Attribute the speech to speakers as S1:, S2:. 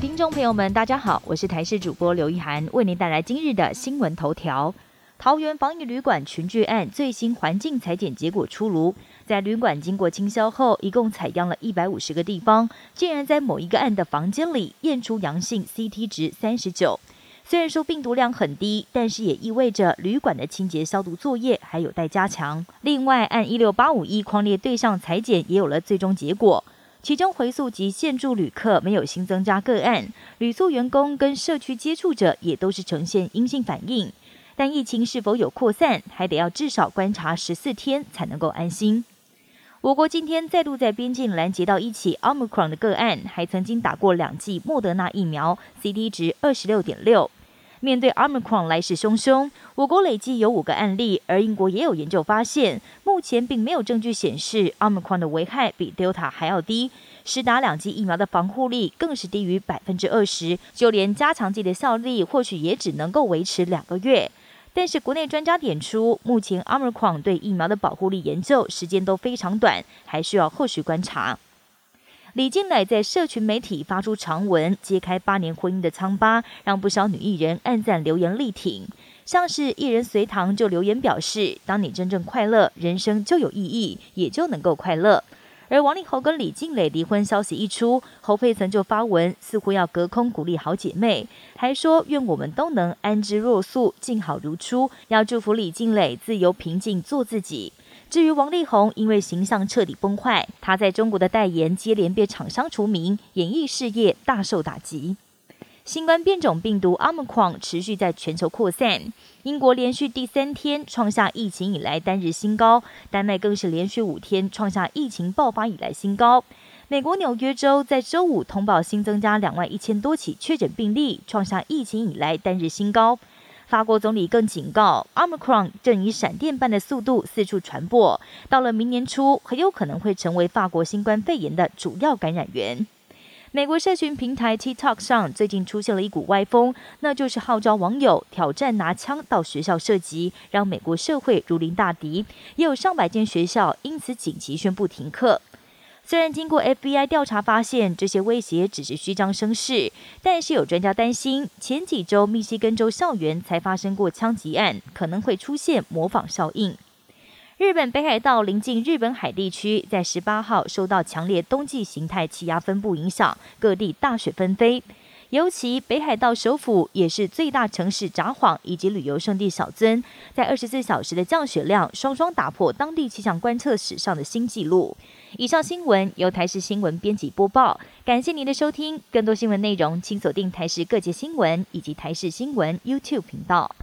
S1: 听众朋友们，大家好，我是台视主播刘一涵，为您带来今日的新闻头条。桃园防疫旅馆群聚案最新环境裁剪结果出炉，在旅馆经过清消后，一共采样了一百五十个地方，竟然在某一个案的房间里验出阳性 CT 值三十九。虽然说病毒量很低，但是也意味着旅馆的清洁消毒作业还有待加强。另外，按一六八五一框列对象裁剪也有了最终结果，其中回溯及现住旅客没有新增加个案，旅宿员工跟社区接触者也都是呈现阴性反应。但疫情是否有扩散，还得要至少观察十四天才能够安心。我国今天再度在边境拦截到一起 Omicron 的个案，还曾经打过两剂莫德纳疫苗，C D 值二十六点六。面对 Omicron 来势汹汹，我国累计有五个案例，而英国也有研究发现，目前并没有证据显示 Omicron 的危害比 Delta 还要低，施打两剂疫苗的防护力更是低于百分之二十，就连加强剂的效力或许也只能够维持两个月。但是国内专家点出，目前 Omicron 对疫苗的保护力研究时间都非常短，还需要后续观察。李静乃在社群媒体发出长文，揭开八年婚姻的疮疤，让不少女艺人暗赞留言力挺。像是艺人隋唐就留言表示：“当你真正快乐，人生就有意义，也就能够快乐。”而王力宏跟李静蕾离婚消息一出，侯佩岑就发文，似乎要隔空鼓励好姐妹，还说：“愿我们都能安之若素，静好如初。”要祝福李静蕾自由平静做自己。至于王力宏，因为形象彻底崩坏，他在中国的代言接连被厂商除名，演艺事业大受打击。新冠变种病毒 Omicron 持续在全球扩散，英国连续第三天创下疫情以来单日新高，丹麦更是连续五天创下疫情爆发以来新高。美国纽约州在周五通报新增加两万一千多起确诊病例，创下疫情以来单日新高。法国总理更警告，Omicron 正以闪电般的速度四处传播，到了明年初，很有可能会成为法国新冠肺炎的主要感染源。美国社群平台 TikTok 上最近出现了一股歪风，那就是号召网友挑战拿枪到学校射击，让美国社会如临大敌，也有上百间学校因此紧急宣布停课。虽然经过 FBI 调查发现这些威胁只是虚张声势，但是有专家担心，前几周密西根州校园才发生过枪击案，可能会出现模仿效应。日本北海道临近日本海地区，在十八号受到强烈冬季形态气压分布影响，各地大雪纷飞。尤其北海道首府也是最大城市札幌以及旅游胜地小樽，在二十四小时的降雪量双双打破当地气象观测史上的新纪录。以上新闻由台视新闻编辑播报，感谢您的收听。更多新闻内容，请锁定台视各界新闻以及台视新闻 YouTube 频道。